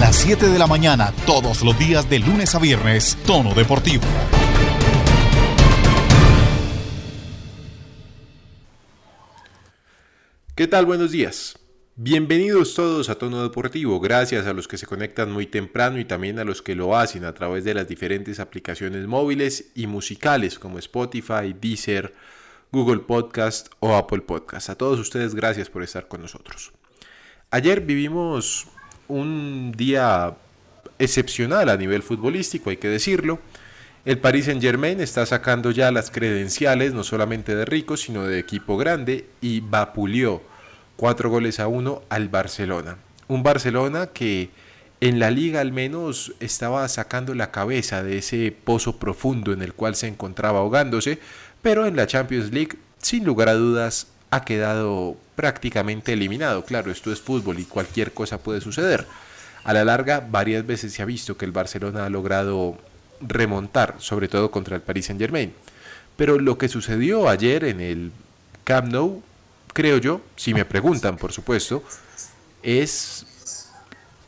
las 7 de la mañana, todos los días de lunes a viernes, Tono Deportivo. ¿Qué tal? Buenos días. Bienvenidos todos a Tono Deportivo, gracias a los que se conectan muy temprano y también a los que lo hacen a través de las diferentes aplicaciones móviles y musicales como Spotify, Deezer, Google Podcast o Apple Podcast. A todos ustedes gracias por estar con nosotros. Ayer vivimos un día excepcional a nivel futbolístico, hay que decirlo. El Paris Saint Germain está sacando ya las credenciales no solamente de rico, sino de equipo grande y vapuleó cuatro goles a uno al Barcelona. Un Barcelona que en la liga al menos estaba sacando la cabeza de ese pozo profundo en el cual se encontraba ahogándose, pero en la Champions League, sin lugar a dudas, ha quedado prácticamente eliminado. Claro, esto es fútbol y cualquier cosa puede suceder. A la larga, varias veces se ha visto que el Barcelona ha logrado remontar, sobre todo contra el Paris Saint Germain. Pero lo que sucedió ayer en el Camp Nou, creo yo, si me preguntan por supuesto, es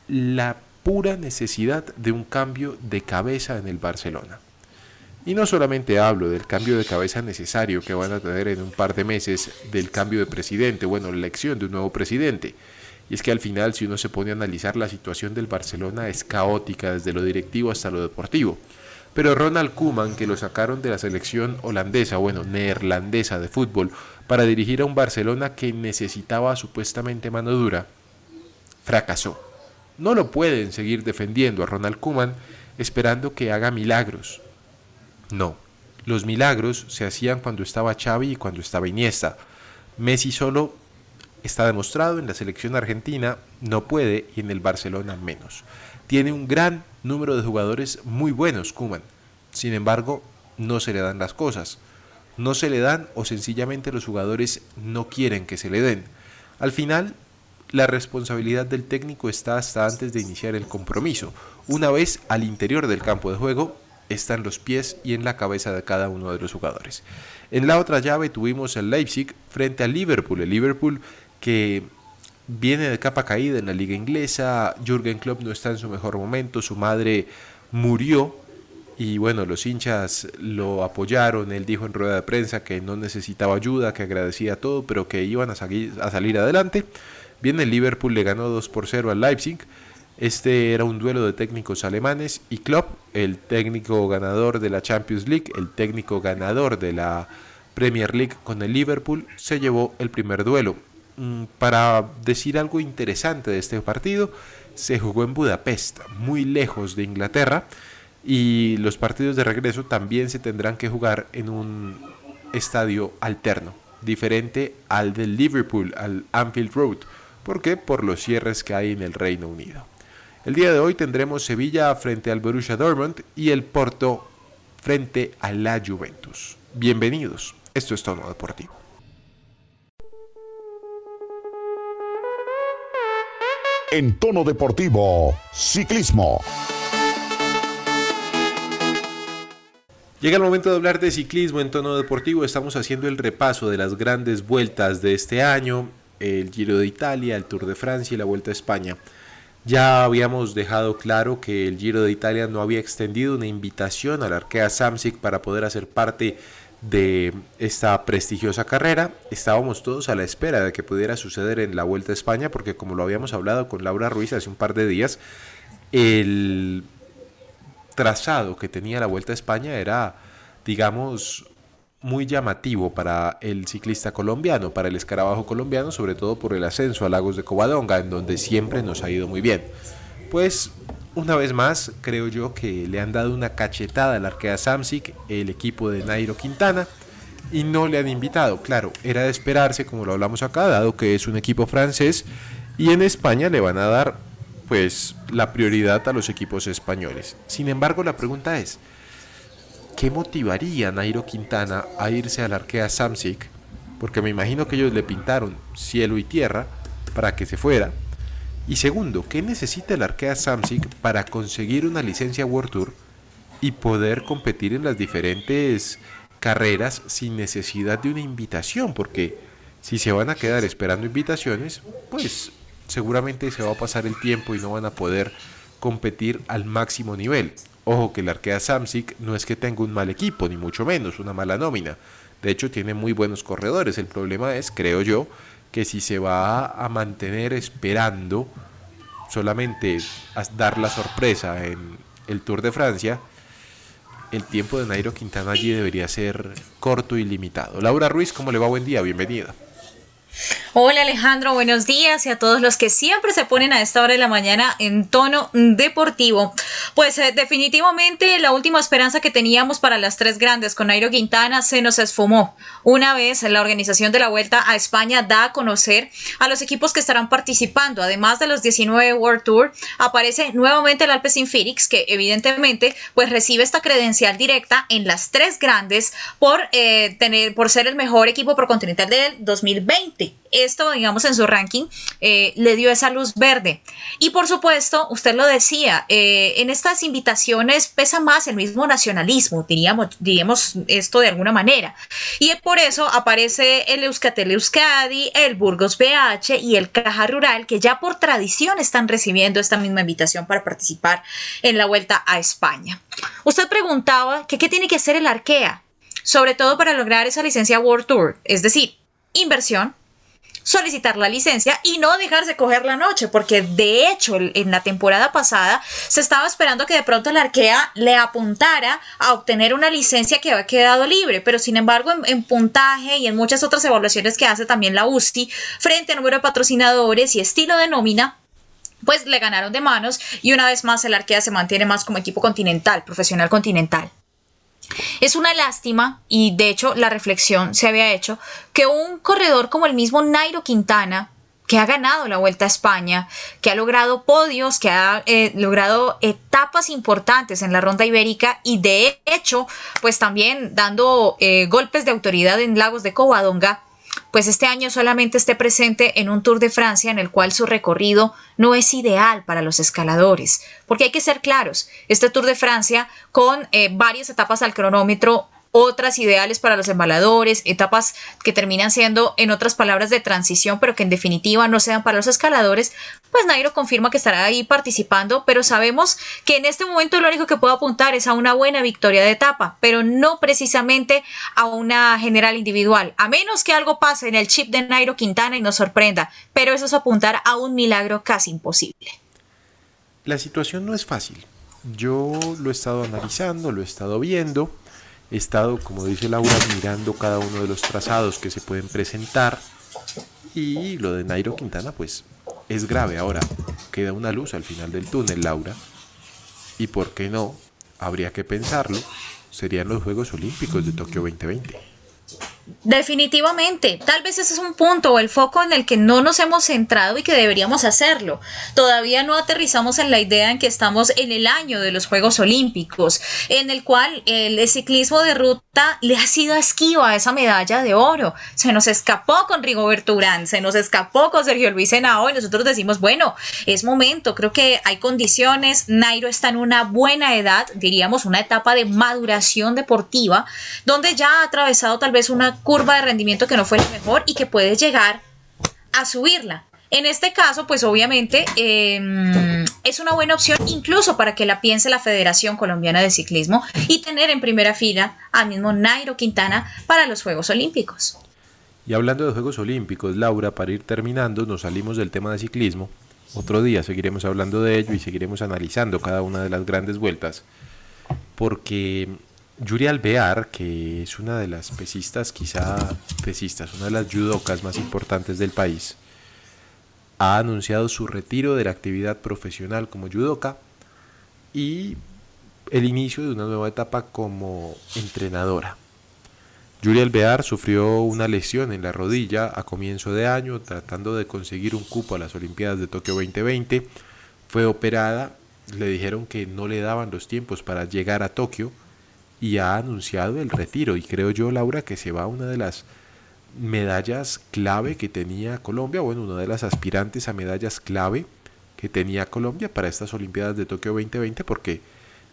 la pura necesidad de un cambio de cabeza en el Barcelona. Y no solamente hablo del cambio de cabeza necesario que van a tener en un par de meses del cambio de presidente, bueno, la elección de un nuevo presidente. Y es que al final, si uno se pone a analizar la situación del Barcelona, es caótica desde lo directivo hasta lo deportivo. Pero Ronald Koeman, que lo sacaron de la selección holandesa, bueno, neerlandesa de fútbol, para dirigir a un Barcelona que necesitaba supuestamente mano dura, fracasó. No lo pueden seguir defendiendo a Ronald Koeman esperando que haga milagros. No, los milagros se hacían cuando estaba Xavi y cuando estaba Iniesta. Messi solo está demostrado en la selección argentina, no puede y en el Barcelona menos. Tiene un gran número de jugadores muy buenos, Kuman. Sin embargo, no se le dan las cosas. No se le dan o sencillamente los jugadores no quieren que se le den. Al final, la responsabilidad del técnico está hasta antes de iniciar el compromiso. Una vez al interior del campo de juego, están los pies y en la cabeza de cada uno de los jugadores. En la otra llave tuvimos el Leipzig frente al Liverpool, el Liverpool que viene de capa caída en la liga inglesa, Jürgen Klopp no está en su mejor momento, su madre murió y bueno, los hinchas lo apoyaron, él dijo en rueda de prensa que no necesitaba ayuda, que agradecía todo, pero que iban a, a salir adelante. Viene el Liverpool, le ganó 2 por 0 al Leipzig. Este era un duelo de técnicos alemanes y Klopp, el técnico ganador de la Champions League, el técnico ganador de la Premier League con el Liverpool, se llevó el primer duelo. Mm, para decir algo interesante de este partido, se jugó en Budapest, muy lejos de Inglaterra, y los partidos de regreso también se tendrán que jugar en un estadio alterno, diferente al del Liverpool, al Anfield Road. ¿Por qué? Por los cierres que hay en el Reino Unido. El día de hoy tendremos Sevilla frente al Borussia Dortmund y el Porto frente a la Juventus. Bienvenidos, esto es Tono Deportivo. En Tono Deportivo, ciclismo. Llega el momento de hablar de ciclismo en tono deportivo. Estamos haciendo el repaso de las grandes vueltas de este año, el Giro de Italia, el Tour de Francia y la Vuelta a España. Ya habíamos dejado claro que el Giro de Italia no había extendido una invitación al Arkea Samsic para poder hacer parte de esta prestigiosa carrera. Estábamos todos a la espera de que pudiera suceder en la Vuelta a España porque como lo habíamos hablado con Laura Ruiz hace un par de días, el trazado que tenía la Vuelta a España era, digamos, muy llamativo para el ciclista colombiano, para el escarabajo colombiano, sobre todo por el ascenso a Lagos de Covadonga, en donde siempre nos ha ido muy bien. Pues una vez más, creo yo que le han dado una cachetada al Arkea Samsic, el equipo de Nairo Quintana, y no le han invitado. Claro, era de esperarse, como lo hablamos acá, dado que es un equipo francés, y en España le van a dar pues la prioridad a los equipos españoles. Sin embargo, la pregunta es, ¿qué motivaría a Nairo Quintana a irse al Arkea Samsic? Porque me imagino que ellos le pintaron cielo y tierra para que se fuera. Y segundo, ¿qué necesita el Arkea Samsic para conseguir una licencia World Tour y poder competir en las diferentes carreras sin necesidad de una invitación? Porque si se van a quedar esperando invitaciones, pues seguramente se va a pasar el tiempo y no van a poder competir al máximo nivel. Ojo que el Arkea Samsic no es que tenga un mal equipo, ni mucho menos, una mala nómina. De hecho, tiene muy buenos corredores. El problema es, creo yo, que si se va a mantener esperando solamente a dar la sorpresa en el Tour de Francia, el tiempo de Nairo Quintana allí debería ser corto y limitado. Laura Ruiz, ¿cómo le va? Buen día, bienvenida. Hola Alejandro, buenos días y a todos los que siempre se ponen a esta hora de la mañana en tono deportivo. Pues eh, definitivamente la última esperanza que teníamos para las tres grandes con Nairo Quintana se nos esfumó. Una vez la organización de la Vuelta a España da a conocer a los equipos que estarán participando, además de los 19 World Tour, aparece nuevamente el Alpecin Phoenix que evidentemente pues recibe esta credencial directa en las tres grandes por, eh, tener, por ser el mejor equipo por continental del 2020 esto, digamos, en su ranking, eh, le dio esa luz verde. Y por supuesto, usted lo decía, eh, en estas invitaciones pesa más el mismo nacionalismo, diríamos, diríamos esto de alguna manera. Y por eso aparece el Euskatel Euskadi, el Burgos BH y el Caja Rural, que ya por tradición están recibiendo esta misma invitación para participar en la vuelta a España. Usted preguntaba que qué tiene que hacer el Arkea, sobre todo para lograr esa licencia World Tour, es decir, inversión, solicitar la licencia y no dejarse coger la noche, porque de hecho en la temporada pasada se estaba esperando que de pronto la Arkea le apuntara a obtener una licencia que había quedado libre, pero sin embargo en, puntaje y en muchas otras evaluaciones que hace también la USTI frente a número de patrocinadores y estilo de nómina, pues le ganaron de manos y una vez más el Arkea se mantiene más como equipo continental, profesional continental. Es una lástima, y de hecho la reflexión se había hecho, que un corredor como el mismo Nairo Quintana, que ha ganado la Vuelta a España, que ha logrado podios, que ha eh, logrado etapas importantes en la ronda ibérica y de hecho, pues también dando eh, golpes de autoridad en Lagos de Covadonga, pues este año solamente esté presente en un Tour de Francia en el cual su recorrido no es ideal para los escaladores. Porque hay que ser claros, este Tour de Francia con eh, varias etapas al cronómetro otras ideales para los embaladores, etapas que terminan siendo, en otras palabras, de transición, pero que en definitiva no sean para los escaladores, pues Nairo confirma que estará ahí participando, pero sabemos que en este momento lo único que puedo apuntar es a una buena victoria de etapa, pero no precisamente a una general individual, a menos que algo pase en el chip de Nairo Quintana y nos sorprenda, pero eso es apuntar a un milagro casi imposible. La situación no es fácil. Yo lo he estado analizando, lo he estado viendo He estado, como dice Laura, mirando cada uno de los trazados que se pueden presentar. Y lo de Nairo Quintana, pues es grave. Ahora, queda una luz al final del túnel, Laura. Y por qué no, habría que pensarlo, serían los Juegos Olímpicos de Tokio 2020. Definitivamente, tal vez ese es un punto o el foco en el que no nos hemos centrado y que deberíamos hacerlo. Todavía no aterrizamos en la idea en que estamos en el año de los Juegos Olímpicos, en el cual el ciclismo de ruta le ha sido esquiva esa medalla de oro. Se nos escapó con Rigoberto Urán, se nos escapó con Sergio Luis Henao y nosotros decimos, bueno, es momento, creo que hay condiciones, Nairo está en una buena edad, diríamos una etapa de maduración deportiva, donde ya ha atravesado tal vez una curva de rendimiento que no fue la mejor y que puedes llegar a subirla. En este caso, pues obviamente em, es una buena opción incluso para que la piense la Federación Colombiana de Ciclismo y tener en primera fila al mismo Nairo Quintana para los Juegos Olímpicos. Y hablando de Juegos Olímpicos, Laura, para ir terminando, nos salimos del tema de ciclismo. Otro día seguiremos hablando de ello y seguiremos analizando cada una de las grandes vueltas, porque Yuri Alvear, que es una de las pesistas, quizá pesistas, una de las judocas más importantes del país, ha anunciado su retiro de la actividad profesional como judoka y el inicio de una nueva etapa como entrenadora. Yuri Alvear sufrió una lesión en la rodilla a comienzo de año tratando de conseguir un cupo a las Olimpiadas de Tokio 2020. Fue operada, le dijeron que no le daban los tiempos para llegar a Tokio y ha anunciado el retiro. Y creo yo, Laura, que se va una de las medallas clave que tenía Colombia, bueno, una de las aspirantes a medallas clave que tenía Colombia para estas Olimpiadas de Tokio 2020, porque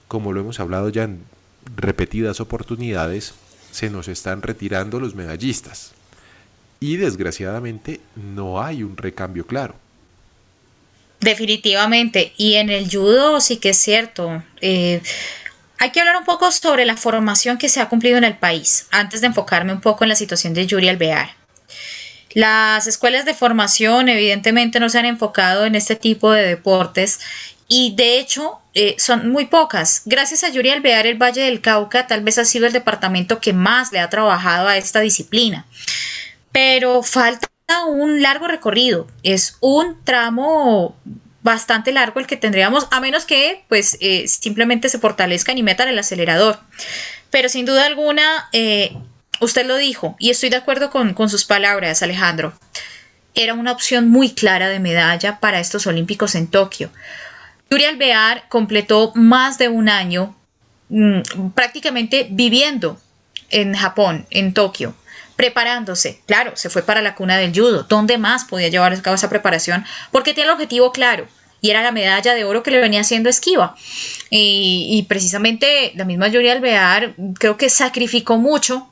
como lo hemos hablado ya en repetidas oportunidades, se nos están retirando los medallistas. Y desgraciadamente no hay un recambio claro. Definitivamente. Y en el judo sí que es cierto. Eh, hay que hablar un poco sobre la formación que se ha cumplido en el país, antes de enfocarme un poco en la situación de Yuri Alvear. Las escuelas de formación evidentemente no se han enfocado en este tipo de deportes y de hecho eh, son muy pocas. Gracias a Yuri Alvear, el Valle del Cauca tal vez ha sido el departamento que más le ha trabajado a esta disciplina. Pero falta un largo recorrido, es un tramo bastante largo el que tendríamos, a menos que pues eh, simplemente se fortalezcan y metan el acelerador. Pero sin duda alguna, eh, usted lo dijo, y estoy de acuerdo con, con sus palabras, Alejandro, era una opción muy clara de medalla para estos Olímpicos en Tokio. Yuri Alvear completó más de un año mm, prácticamente viviendo en Japón, en Tokio, preparándose. Claro, se fue para la cuna del judo. ¿Dónde más podía llevar a cabo esa preparación? Porque tiene el objetivo claro y era la medalla de oro que le venía haciendo esquiva. Y, precisamente la misma Yuri Alvear creo que sacrificó mucho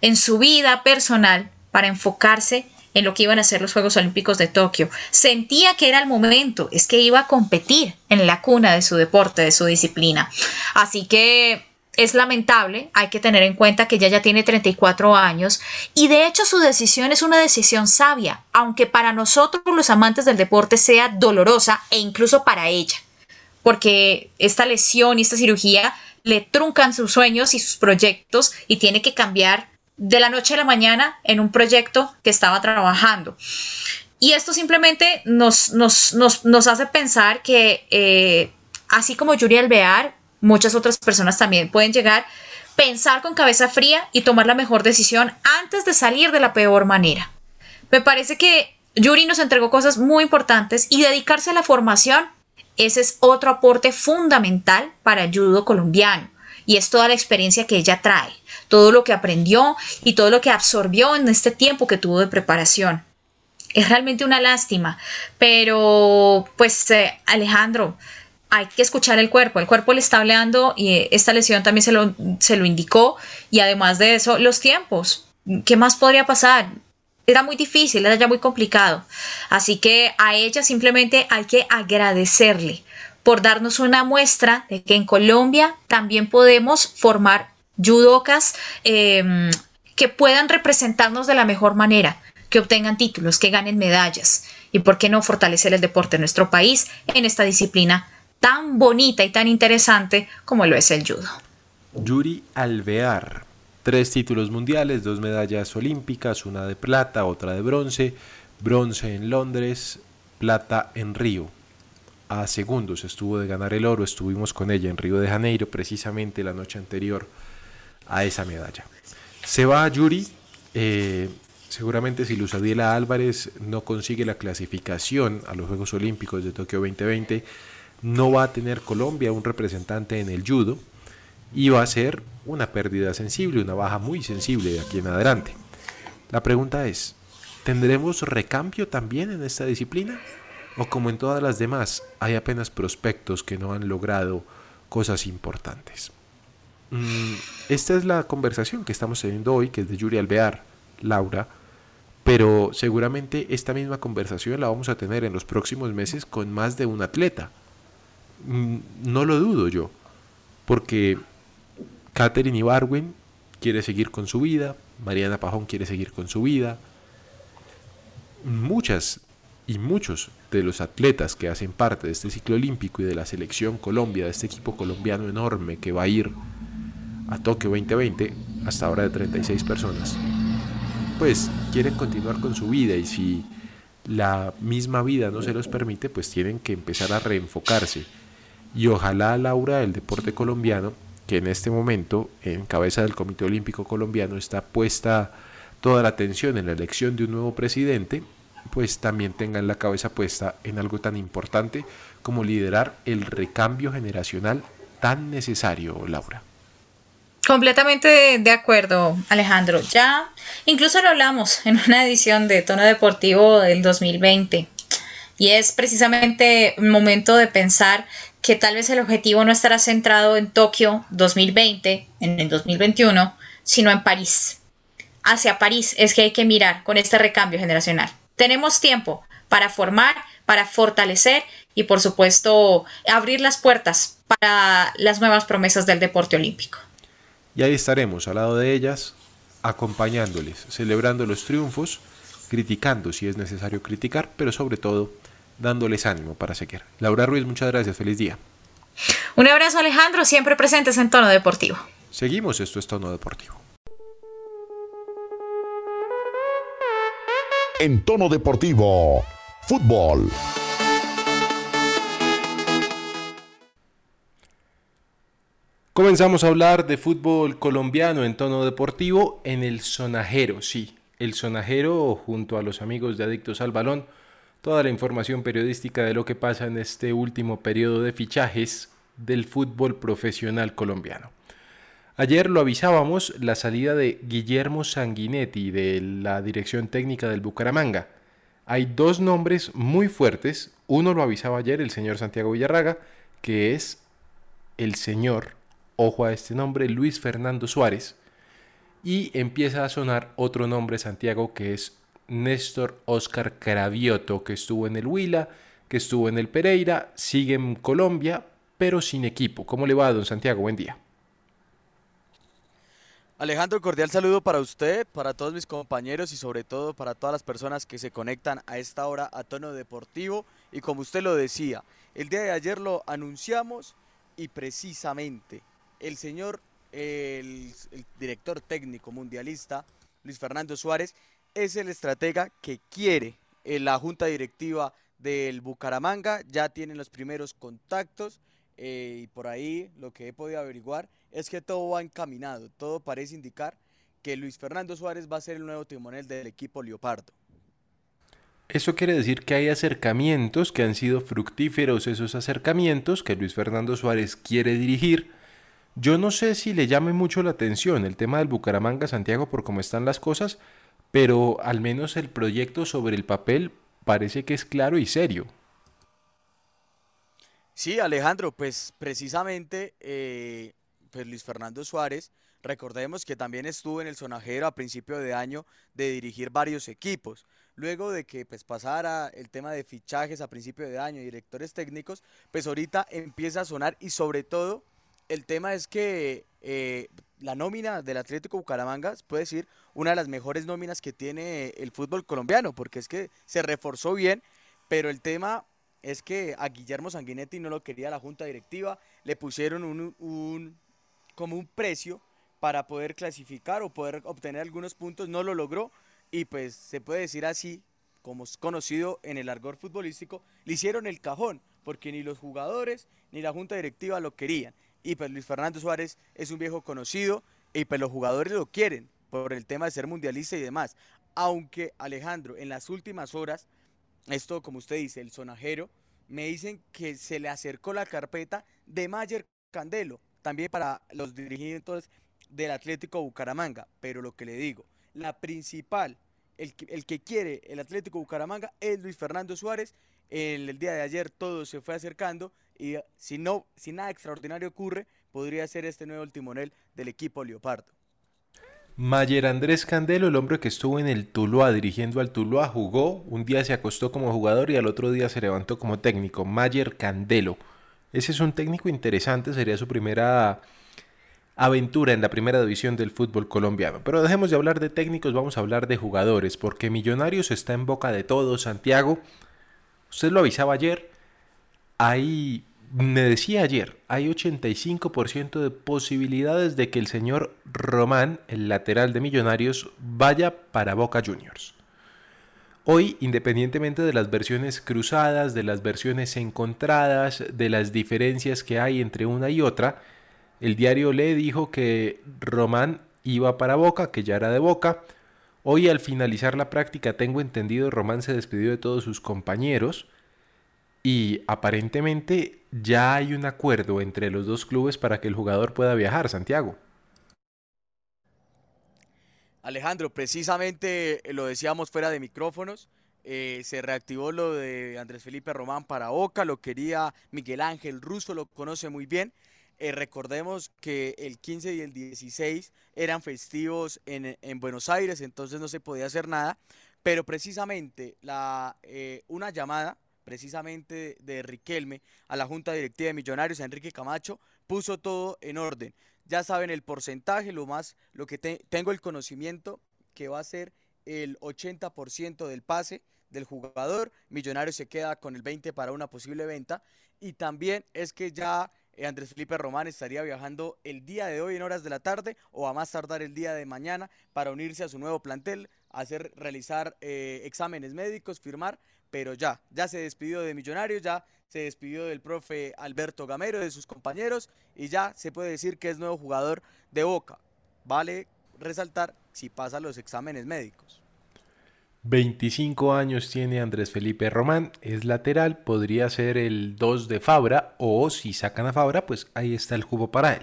en su vida personal para enfocarse en lo que iban a ser los Juegos Olímpicos de Tokio. Sentía que era el momento, es que iba a competir en la cuna de su deporte, de su disciplina. Así que es lamentable, hay que tener en cuenta que ella ya tiene 34 años y de hecho su decisión es una decisión sabia, aunque para nosotros los amantes del deporte sea dolorosa e incluso para ella, porque esta lesión y esta cirugía le truncan sus sueños y sus proyectos y tiene que cambiar de la noche a la mañana en un proyecto que estaba trabajando. Y esto simplemente nos, hace pensar que eh, así como Yuri Alvear, muchas otras personas también pueden llegar, pensar con cabeza fría y tomar la mejor decisión antes de salir de la peor manera. Me parece que Yuri nos entregó cosas muy importantes y dedicarse a la formación, ese es otro aporte fundamental para el judo colombiano y es toda la experiencia que ella trae, todo lo que aprendió y todo lo que absorbió en este tiempo que tuvo de preparación. Es realmente una lástima, pero pues eh, Alejandro, hay que escuchar el cuerpo. El cuerpo le está hablando y eh, esta lesión también se lo, se lo indicó. Y además de eso, los tiempos. ¿Qué más podría pasar? Era muy difícil, era ya muy complicado. Así que a ella simplemente hay que agradecerle por darnos una muestra de que en Colombia también podemos formar judocas em, que puedan representarnos de la mejor manera, que obtengan títulos, que ganen medallas. Y por qué no fortalecer el deporte en nuestro país en esta disciplina tan bonita y tan interesante como lo es el judo. Yuri Alvear, tres títulos mundiales, dos medallas olímpicas, una de plata, otra de bronce, bronce en Londres, plata en Río. A segundos estuvo de ganar el oro, estuvimos con ella en Río de Janeiro precisamente la noche anterior a esa medalla. Se va a Yuri, eh, seguramente si Luz Adiela Álvarez no consigue la clasificación a los Juegos Olímpicos de Tokio 2020, no va a tener Colombia un representante en el judo y va a ser una pérdida sensible, una baja muy sensible de aquí en adelante. La pregunta es, ¿tendremos recambio también en esta disciplina? ¿O como en todas las demás, hay apenas prospectos que no han logrado cosas importantes? Mm, esta es la conversación que estamos teniendo hoy, que es de Yuri Alvear, Laura, pero seguramente esta misma conversación la vamos a tener en los próximos meses con más de un atleta no lo dudo yo, porque Catherine Ibarwen quiere seguir con su vida, Mariana Pajón quiere seguir con su vida. Muchas y muchos de los atletas que hacen parte de este ciclo olímpico y de la selección Colombia, de este equipo colombiano enorme que va a ir a Tokio 2020, hasta ahora de 36 personas, pues quieren continuar con su vida y si la misma vida no se los permite, pues tienen que empezar a reenfocarse y ojalá Laura el deporte colombiano, que en este momento en cabeza del Comité Olímpico Colombiano está puesta toda la atención en la elección de un nuevo presidente, pues también tengan la cabeza puesta en algo tan importante como liderar el recambio generacional tan necesario, Laura. Completamente de acuerdo, Alejandro. Ya incluso lo hablamos en una edición de Tono Deportivo del 2020. Y es precisamente un momento de pensar que tal vez el objetivo no estará centrado en Tokio 2020, en el 2021, sino en París. Hacia París es que hay que mirar con este recambio generacional. Tenemos tiempo para formar, para fortalecer y por supuesto abrir las puertas para las nuevas promesas del deporte olímpico. Y ahí estaremos al lado de ellas, acompañándoles, celebrando los triunfos, criticando si es necesario criticar, pero sobre todo dándoles ánimo para seguir. Laura Ruiz, muchas gracias, feliz día. Un abrazo Alejandro, siempre presentes en tono deportivo. Seguimos, esto es tono deportivo. En tono deportivo, fútbol. Comenzamos a hablar de fútbol colombiano en tono deportivo en el sonajero, sí, el sonajero junto a los amigos de Adictos al Balón, toda la información periodística de lo que pasa en este último periodo de fichajes del fútbol profesional colombiano. Ayer lo avisábamos la salida de Guillermo Sanguinetti de la dirección técnica del Bucaramanga. Hay dos nombres muy fuertes. Uno lo avisaba ayer el señor Santiago Villarraga, que es el señor, ojo a este nombre, Luis Fernando Suárez. Y empieza a sonar otro nombre, Santiago, que es Néstor Oscar Cravioto, que estuvo en el Huila, que estuvo en el Pereira, sigue en Colombia, pero sin equipo. ¿Cómo le va, don Santiago? Buen día. Alejandro, cordial saludo para usted, para todos mis compañeros y sobre todo para todas las personas que se conectan a esta hora a tono deportivo. Y como usted lo decía, el día de ayer lo anunciamos y precisamente el señor, el, director técnico mundialista, Luis Fernando Suárez, es el estratega que quiere la junta directiva del Bucaramanga. Ya tienen los primeros contactos eh, y por ahí lo que he podido averiguar es que todo va encaminado, todo parece indicar que Luis Fernando Suárez va a ser el nuevo timonel del equipo Leopardo. Eso quiere decir que hay acercamientos que han sido fructíferos, esos acercamientos que Luis Fernando Suárez quiere dirigir. Yo no sé si le llame mucho la atención el tema del Bucaramanga Santiago por cómo están las cosas, pero al menos el proyecto sobre el papel parece que es claro y serio. Sí, Alejandro, pues precisamente eh, pues Luis Fernando Suárez, recordemos que también estuvo en el sonajero a principio de año de dirigir varios equipos. Luego de que pues pasara el tema de fichajes a principio de año, directores técnicos, pues ahorita empieza a sonar y sobre todo el tema es que eh, la nómina del Atlético Bucaramanga puede decir una de las mejores nóminas que tiene el fútbol colombiano, porque es que se reforzó bien, pero el tema es que a Guillermo Sanguinetti no lo quería la junta directiva, le pusieron un, como un precio para poder clasificar o poder obtener algunos puntos, no lo logró y pues se puede decir así, como es conocido en el argor futbolístico, le hicieron el cajón, porque ni los jugadores ni la junta directiva lo querían. Y pues Luis Fernando Suárez es un viejo conocido y pues los jugadores lo quieren por el tema de ser mundialista y demás. Aunque Alejandro, en las últimas horas, esto como usted dice, el sonajero, me dicen que se le acercó la carpeta de Mayer Candelo, también para los dirigentes del Atlético Bucaramanga. Pero lo que le digo, la principal, el que, el que quiere el Atlético Bucaramanga es Luis Fernando Suárez. El, día de ayer todo se fue acercando y si no, si nada extraordinario ocurre, podría ser este nuevo timonel del equipo Leopardo. Mayer Andrés Candelo, el hombre que estuvo en el Tuluá dirigiendo al Tuluá, jugó, un día se acostó como jugador y al otro día se levantó como técnico. Mayer Candelo. Ese es un técnico interesante, sería su primera aventura en la primera división del fútbol colombiano. Pero dejemos de hablar de técnicos, vamos a hablar de jugadores, porque Millonarios está en boca de todos, Santiago. Usted lo avisaba ayer, hay, me decía ayer, hay 85% de posibilidades de que el señor Román, el lateral de Millonarios, vaya para Boca Juniors. Hoy, independientemente de las versiones cruzadas, de las versiones encontradas, de las diferencias que hay entre una y otra, el diario Le dijo que Román iba para Boca, que ya era de Boca. Hoy al finalizar la práctica tengo entendido Román se despidió de todos sus compañeros y aparentemente ya hay un acuerdo entre los dos clubes para que el jugador pueda viajar, Santiago. Alejandro, precisamente eh, lo decíamos fuera de micrófonos, eh, se reactivó lo de Andrés Felipe Román para Oca, lo quería Miguel Ángel Russo, lo conoce muy bien. Eh, recordemos que el 15 y el 16 eran festivos en, Buenos Aires, entonces no se podía hacer nada, pero precisamente la, una llamada precisamente de Riquelme a la Junta Directiva de Millonarios, a Enrique Camacho, puso todo en orden. Ya saben el porcentaje, lo más, lo que tengo el conocimiento que va a ser el 80% del pase del jugador, Millonarios se queda con el 20 para una posible venta y también es que ya eh, Andrés Felipe Román estaría viajando el día de hoy en horas de la tarde o a más tardar el día de mañana para unirse a su nuevo plantel, hacer realizar eh, exámenes médicos, firmar, pero ya, ya se despidió de Millonarios, ya se despidió del profe Alberto Gamero, de sus compañeros y ya se puede decir que es nuevo jugador de Boca. Vale resaltar si pasa los exámenes médicos. 25 años tiene Andrés Felipe Román, es lateral, podría ser el 2 de Fabra o si sacan a Fabra, pues ahí está el jugo para él.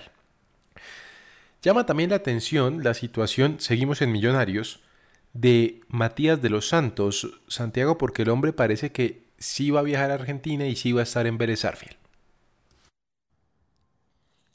Llama también la atención la situación, seguimos en Millonarios, de Matías de los Santos, Santiago, porque el hombre parece que sí va a viajar a Argentina y sí va a estar en Vélez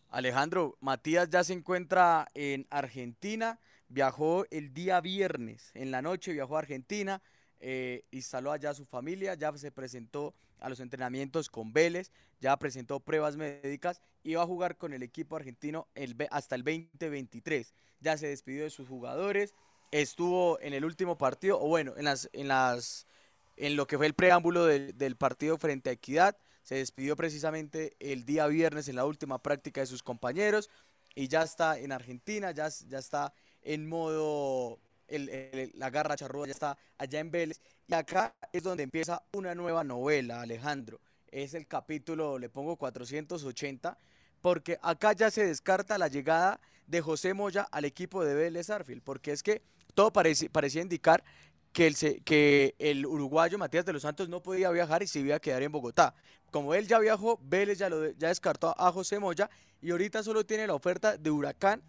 Alejandro, Matías ya se encuentra en Argentina viajó el día viernes, en la noche viajó a Argentina, eh, instaló allá su familia, ya se presentó a los entrenamientos con Vélez, ya presentó pruebas médicas y va a jugar con el equipo argentino hasta el 2023. Ya se despidió de sus jugadores, estuvo en el último partido, o bueno, en las, en las, en lo que fue el preámbulo del, del partido frente a Equidad, se despidió precisamente el día viernes en la última práctica de sus compañeros y ya está en Argentina, ya, ya está en modo la garra charrúa ya está allá en Vélez. Y acá es donde empieza una nueva novela, Alejandro. Es el capítulo, le pongo 480, porque acá ya se descarta la llegada de José Moya al equipo de Vélez Arfield, porque es que todo parecía indicar que el, que el uruguayo Matías de los Santos no podía viajar y se iba a quedar en Bogotá. Como él ya viajó, Vélez ya, lo, ya descartó a José Moya y ahorita solo tiene la oferta de Huracán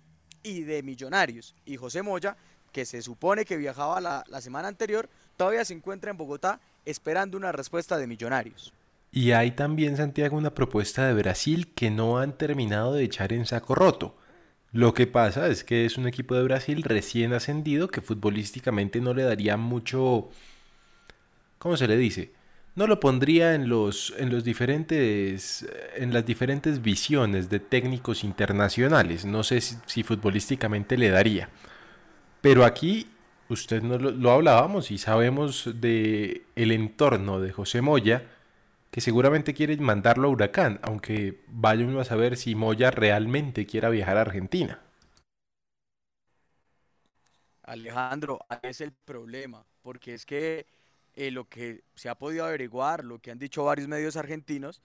y de Millonarios. Y José Moya, que se supone que viajaba la, la semana anterior, todavía se encuentra en Bogotá esperando una respuesta de Millonarios. Y hay también, Santiago, una propuesta de Brasil que no han terminado de echar en saco roto. Lo que pasa es que es un equipo de Brasil recién ascendido que futbolísticamente no le daría mucho... ¿Cómo se le dice? No lo pondría en los, en los diferentes, en las diferentes visiones de técnicos internacionales. No sé si, futbolísticamente le daría. Pero aquí usted no lo, hablábamos y sabemos de el entorno de José Moya, que seguramente quiere mandarlo a Huracán, aunque vaya uno a saber si Moya realmente quiera viajar a Argentina. Alejandro, es el problema, porque es que eh, lo que se ha podido averiguar, lo que han dicho varios medios argentinos,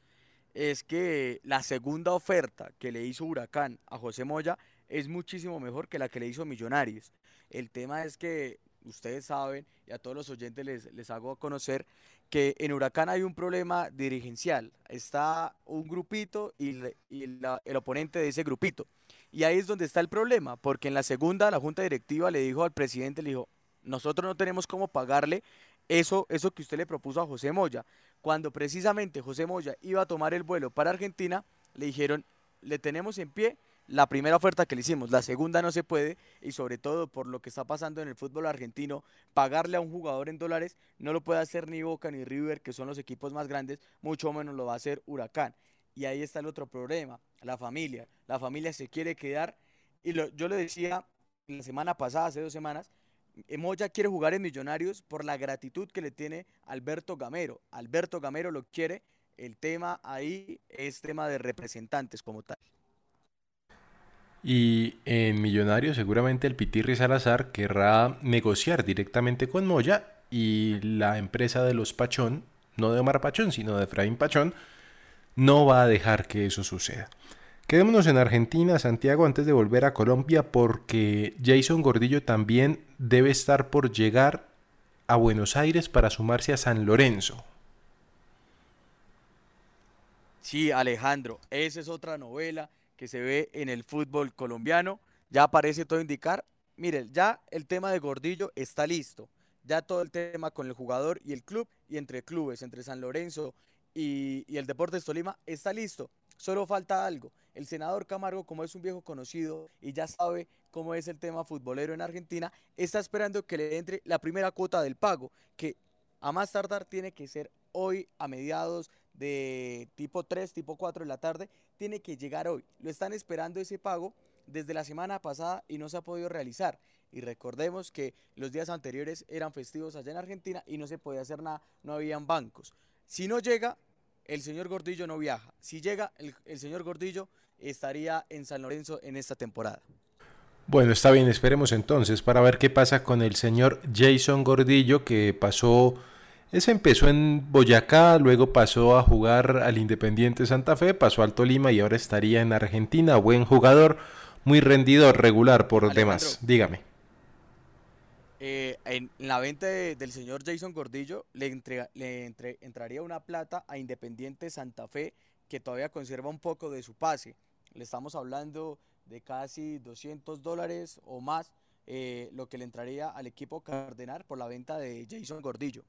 es que la segunda oferta que le hizo Huracán a José Moya es muchísimo mejor que la que le hizo Millonarios. El tema es que ustedes saben, y a todos los oyentes les, les hago conocer, que en Huracán hay un problema dirigencial. Está un grupito y, el oponente de ese grupito. Y ahí es donde está el problema, porque en la segunda la junta directiva le dijo al presidente, le dijo, nosotros no tenemos cómo pagarle eso, eso que usted le propuso a José Moya. Cuando precisamente José Moya iba a tomar el vuelo para Argentina, le dijeron, le tenemos en pie la primera oferta que le hicimos, la segunda no se puede y sobre todo por lo que está pasando en el fútbol argentino, pagarle a un jugador en dólares no lo puede hacer ni Boca ni River, que son los equipos más grandes, mucho menos lo va a hacer Huracán. Y ahí está el otro problema, la familia. La familia se quiere quedar y yo le decía la semana pasada, hace dos semanas, Moya quiere jugar en Millonarios por la gratitud que le tiene Alberto Gamero. Alberto Gamero lo quiere. El tema ahí es tema de representantes como tal. Y en Millonarios seguramente el Pitirri Salazar querrá negociar directamente con Moya y la empresa de los Pachón, no de Omar Pachón, sino de Efraín Pachón, no va a dejar que eso suceda. Quedémonos en Argentina, Santiago, antes de volver a Colombia, porque Jason Gordillo también debe estar por llegar a Buenos Aires para sumarse a San Lorenzo. Sí, Alejandro, esa es otra novela que se ve en el fútbol colombiano. Ya parece todo indicar. Miren, ya el tema de Gordillo está listo. Ya todo el tema con el jugador y el club y entre clubes, entre San Lorenzo y, y el Deportes Tolima, está listo. Solo falta algo. El senador Camargo, como es un viejo conocido y ya sabe cómo es el tema futbolero en Argentina, está esperando que le entre la primera cuota del pago, que a más tardar tiene que ser hoy a mediados de tipo 3, tipo 4 de la tarde, tiene que llegar hoy. Lo están esperando ese pago desde la semana pasada y no se ha podido realizar. Y recordemos que los días anteriores eran festivos allá en Argentina y no se podía hacer nada, no habían bancos. Si no llega, el señor Gordillo no viaja. Si llega, el, el señor Gordillo estaría en San Lorenzo en esta temporada. Bueno, está bien, esperemos entonces para ver qué pasa con el señor Jason Gordillo que pasó, ese empezó en Boyacá, luego pasó a jugar al Independiente Santa Fe, pasó al Tolima y ahora estaría en Argentina, buen jugador, muy rendidor, regular por Alejandro. demás. Dígame. Eh, en la venta de- del señor Jason Gordillo le, entrega- le entre- entraría una plata a Independiente Santa Fe que todavía conserva un poco de su pase. Le estamos hablando de casi 200 dólares o más eh, lo que le entraría al equipo Cardenal por la venta de Jason Gordillo.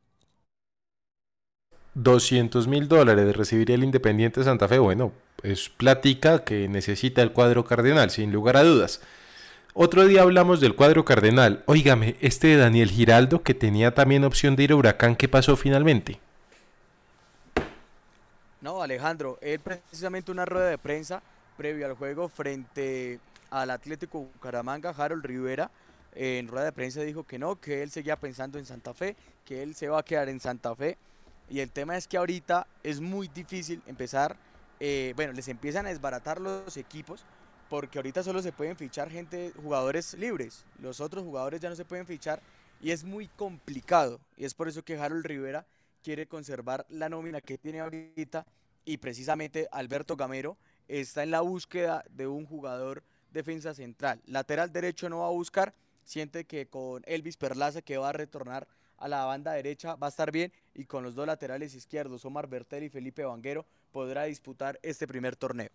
200 mil dólares recibiría el Independiente Santa Fe. Bueno, es plática que necesita el cuadro cardenal, sin lugar a dudas. Otro día hablamos del cuadro cardenal. Óigame, este de Daniel Giraldo, que tenía también opción de ir a Huracán, ¿qué pasó finalmente? No, Alejandro, él precisamente una rueda de prensa previo al juego frente al Atlético Bucaramanga, Harold Rivera, en rueda de prensa dijo que no, que él seguía pensando en Santa Fe, que él se va a quedar en Santa Fe. Y el tema es que ahorita es muy difícil empezar, eh, bueno, les empiezan a desbaratar los equipos porque ahorita solo se pueden fichar gente, jugadores libres. Los otros jugadores ya no se pueden fichar y es muy complicado. Y es por eso que Harold Rivera quiere conservar la nómina que tiene ahorita y precisamente Alberto Gamero está en la búsqueda de un jugador defensa central. Lateral derecho no va a buscar, siente que con Elvis Perlaza que va a retornar a la banda derecha va a estar bien y con los dos laterales izquierdos, Omar Bertel y Felipe Vanguero, podrá disputar este primer torneo.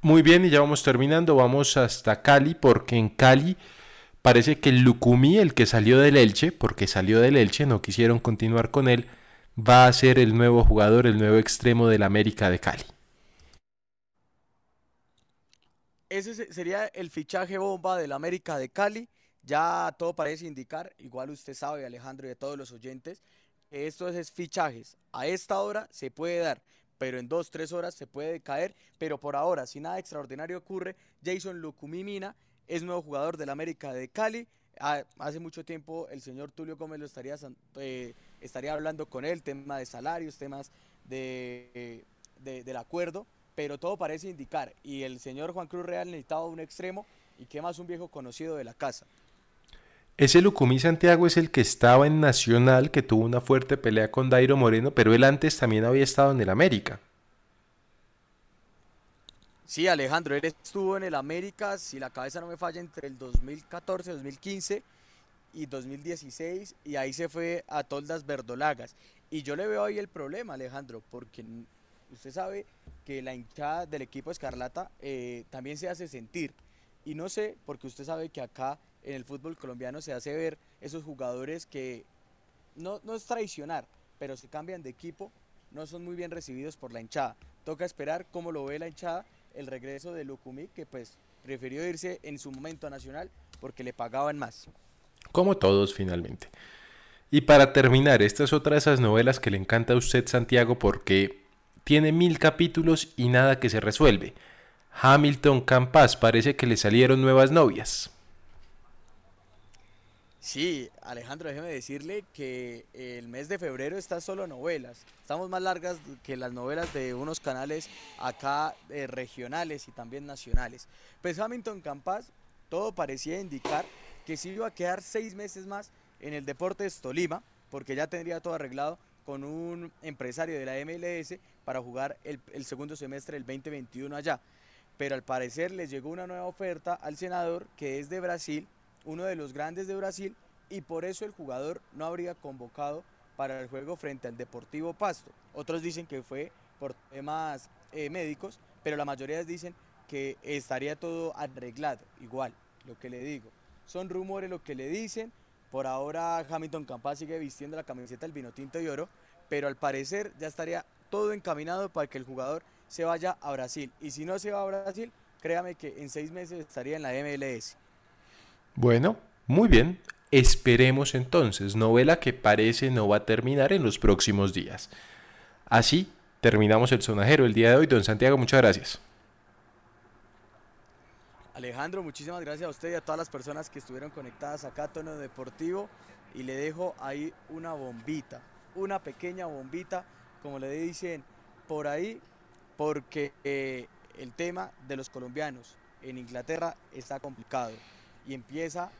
Muy bien, y ya vamos terminando. Vamos hasta Cali, porque en Cali parece que el Lucumí, el que salió del Elche, porque salió del Elche, no quisieron continuar con él, va a ser el nuevo jugador, el nuevo extremo del América de Cali. Ese se- sería el fichaje bomba del América de Cali. Ya todo parece indicar, igual usted sabe, Alejandro, y de todos los oyentes, estos es fichajes. A esta hora se puede dar, pero en dos, tres horas se puede caer. Pero por ahora, si nada extraordinario ocurre, Jason Lucumí Mina es nuevo jugador del América de Cali. Ah, hace mucho tiempo el señor Tulio Gómez lo estaría, eh, estaría hablando con él, tema de salarios, temas de, de- del acuerdo, pero todo parece indicar. Y el señor Juan Cruz Real necesitaba un extremo y qué más un viejo conocido de la casa. Ese Lucumí Santiago es el que estaba en Nacional, que tuvo una fuerte pelea con Dairo Moreno, pero él antes también había estado en el América. Sí, Alejandro, él estuvo en el América, si la cabeza no me falla, entre el 2014, 2015 y 2016, y ahí se fue a Toldas Verdolagas. Y yo le veo ahí el problema, Alejandro, porque usted sabe que la hinchada del equipo Escarlata eh, también se hace sentir. Y no sé, porque usted sabe que acá en el fútbol colombiano se hace ver esos jugadores que no, no es traicionar, pero se cambian de equipo, no son muy bien recibidos por la hinchada. Toca esperar cómo lo ve la hinchada el regreso de Lucumí, que pues prefirió irse en su momento a Nacional porque le pagaban más. Como todos finalmente. Y para terminar, esta es otra de esas novelas que le encanta a usted, Santiago, porque tiene mil capítulos y nada que se resuelve. Hamilton Campas parece que le salieron nuevas novias. Sí, Alejandro, déjeme decirle que el mes de febrero está solo novelas. Estamos más largas que las novelas de unos canales acá eh, regionales y también nacionales. Pues Hamilton Campas, todo parecía indicar que sí iba a quedar seis meses más en el Deportes Tolima, porque ya tendría todo arreglado con un empresario de la MLS para jugar el, el segundo semestre del 2021 allá. Pero al parecer le llegó una nueva oferta al senador que es de Brasil uno de los grandes de Brasil y por eso el jugador no habría convocado para el juego frente al Deportivo Pasto. Otros dicen que fue por temas eh, médicos, pero la mayoría dicen que estaría todo arreglado, igual, lo que le digo. Son rumores lo que le dicen. Por ahora Hamilton Campas sigue vistiendo la camiseta del vino tinto y oro, pero al parecer ya estaría todo encaminado para que el jugador se vaya a Brasil. Y si no se va a Brasil, créame que en seis meses estaría en la MLS. Bueno, muy bien. Esperemos entonces, novela que parece no va a terminar en los próximos días. Así terminamos el sonajero el día de hoy. Don Santiago, muchas gracias. Alejandro, muchísimas gracias a usted y a todas las personas que estuvieron conectadas acá a Tono Deportivo. Y le dejo ahí una bombita, una pequeña bombita, como le dicen por ahí, porque eh, el tema de los colombianos en Inglaterra está complicado y empieza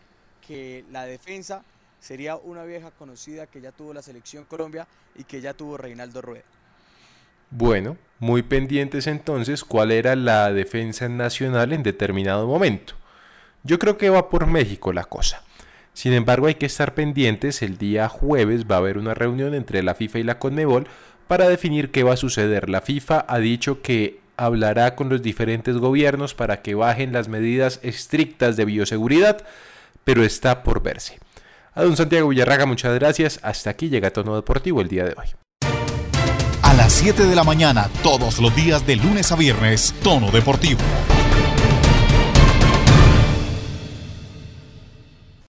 que la defensa sería una vieja conocida que ya tuvo la selección Colombia y que ya tuvo Reinaldo Rueda. Bueno, muy pendientes entonces cuál era la defensa nacional en determinado momento. Yo creo que va por México la cosa. Sin embargo, hay que estar pendientes, el día jueves va a haber una reunión entre la FIFA y la CONMEBOL para definir qué va a suceder. La FIFA ha dicho que hablará con los diferentes gobiernos para que bajen las medidas estrictas de bioseguridad, pero está por verse. A don Santiago Villarraga, muchas gracias. Hasta aquí llega Tono Deportivo el día de hoy. A las 7 de la mañana, todos los días de lunes a viernes, Tono Deportivo.